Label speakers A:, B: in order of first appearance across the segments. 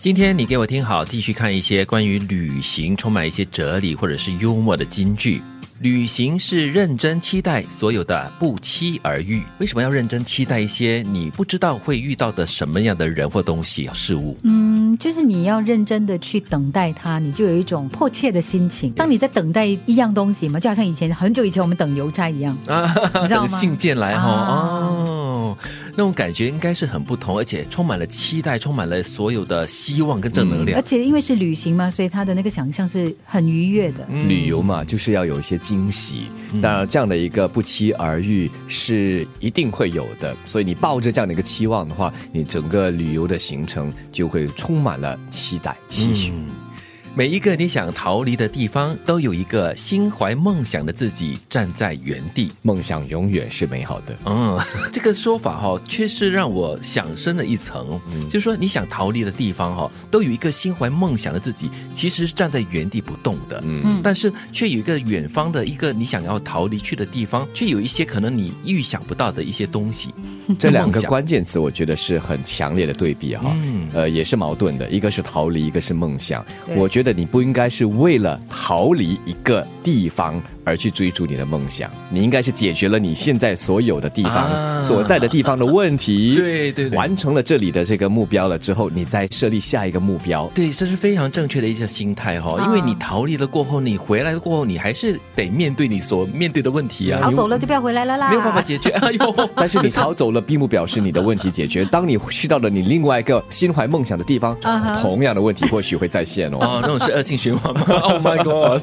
A: 今天你给我听好，继续看一些关于旅行充满一些哲理或者是幽默的金句。旅行是认真期待所有的不期而遇。为什么要认真期待一些你不知道会遇到的什么样的人或东西、事物？
B: 嗯，就是你要认真的去等待它，你就有一种迫切的心情。当 你在等待一样东西嘛，就好像以前很久以前我们等邮差一样啊，你知道吗？
A: 信件来哈哦。那种感觉应该是很不同，而且充满了期待，充满了所有的希望跟正能量。
B: 而且因为是旅行嘛，所以他的那个想象是很愉悦的。
C: 旅游嘛，就是要有一些惊喜。当然，这样的一个不期而遇是一定会有的。所以你抱着这样的一个期望的话，你整个旅游的行程就会充满了期待、期许。
A: 每一个你想逃离的地方，都有一个心怀梦想的自己站在原地。
C: 梦想永远是美好的。
A: 嗯，这个说法哈，确实让我想深了一层。嗯就是说，你想逃离的地方哈，都有一个心怀梦想的自己，其实是站在原地不动的。嗯，但是却有一个远方的一个你想要逃离去的地方，却有一些可能你预想不到的一些东西。
C: 这两个关键词，我觉得是很强烈的对比哈。嗯，呃，也是矛盾的，一个是逃离，一个是梦想。我觉得。你不应该是为了逃离一个地方。而去追逐你的梦想，你应该是解决了你现在所有的地方所在的地方的问题，
A: 对对，
C: 完成了这里的这个目标了之后，你再设立下一个目标。
A: 对，这是非常正确的一些心态哈，因为你逃离了过后，你回来了过后，你还是得面对你所面对的问题啊。
B: 逃走了就不要回来了啦，
A: 没有办法解决。哎呦，
C: 但是你逃走了，并不表示你的问题解决。当你去到了你另外一个心怀梦想的地方，同样的问题或许会再现哦。
A: 哦，那种是恶性循环吗？Oh my god！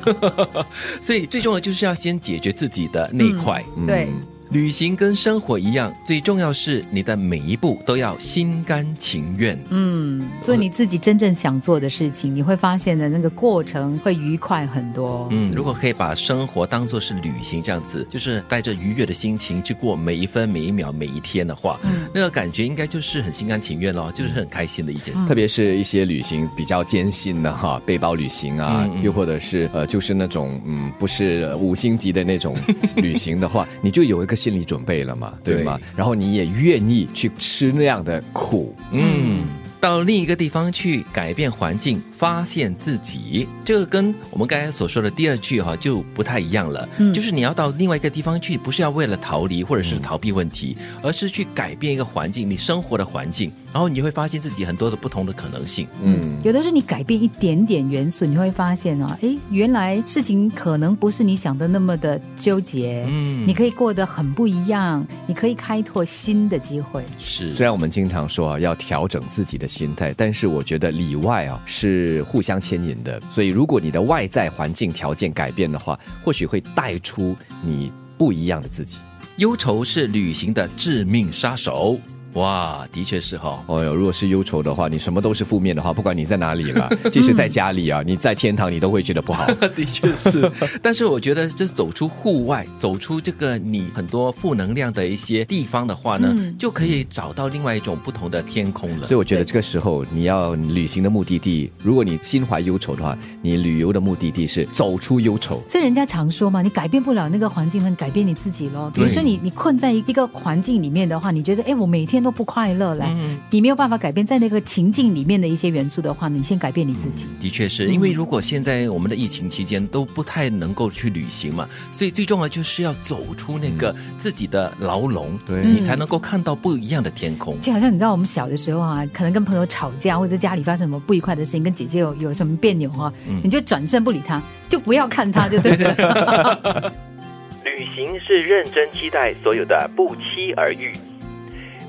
A: 所以最重要就是要先解决。自己的那一块，
B: 对。
A: 旅行跟生活一样，最重要是你的每一步都要心甘情愿。
B: 嗯，做你自己真正想做的事情，你会发现的那个过程会愉快很多。
A: 嗯，如果可以把生活当做是旅行这样子，就是带着愉悦的心情去过每一分每一秒每一天的话，嗯，那个感觉应该就是很心甘情愿咯，就是很开心的一件。
C: 特别是一些旅行比较艰辛的哈，背包旅行啊，又或者是呃，就是那种嗯，不是五星级的那种旅行的话，你就有一个。心理准备了嘛，对吗？然后你也愿意去吃那样的苦，
A: 嗯。到另一个地方去改变环境，发现自己，这个跟我们刚才所说的第二句哈就不太一样了。嗯，就是你要到另外一个地方去，不是要为了逃离或者是逃避问题，而是去改变一个环境，你生活的环境，然后你会发现自己很多的不同的可能性。
B: 嗯，有的时候你改变一点点元素，你会发现啊，哎，原来事情可能不是你想的那么的纠结。嗯，你可以过得很不一样，你可以开拓新的机会。
A: 是，
C: 虽然我们经常说啊，要调整自己的。心态，但是我觉得里外啊是互相牵引的，所以如果你的外在环境条件改变的话，或许会带出你不一样的自己。
A: 忧愁是旅行的致命杀手。哇，的确是哈。
C: 哦哟，如果是忧愁的话，你什么都是负面的话，不管你在哪里了，即使在家里啊，你在天堂，你都会觉得不好。
A: 的确是，但是我觉得，就是走出户外，走出这个你很多负能量的一些地方的话呢，就可以找到另外一种不同的天空了。
C: 所以我觉得这个时候你要旅行的目的地，如果你心怀忧愁的话，你旅游的目的地是走出忧愁。
B: 所以人家常说嘛，你改变不了那个环境，能改变你自己咯。比如说你你困在一个环境里面的话，你觉得哎，我每天。都不快乐了，你没有办法改变在那个情境里面的一些元素的话，你先改变你自己。
A: 的确是因为如果现在我们的疫情期间都不太能够去旅行嘛，所以最重要就是要走出那个自己的牢笼，对你才能够看到不一样的天空。
B: 就好像你知道我们小的时候啊，可能跟朋友吵架或者家里发生什么不愉快的事情，跟姐姐有有什么别扭啊，你就转身不理他，就不要看他，就对了。
D: 旅行是认真期待所有的不期而遇。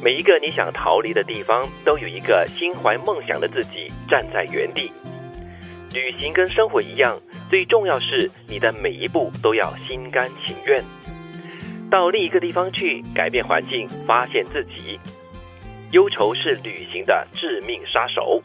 D: 每一个你想逃离的地方，都有一个心怀梦想的自己站在原地。旅行跟生活一样，最重要是你的每一步都要心甘情愿。到另一个地方去改变环境，发现自己。忧愁是旅行的致命杀手。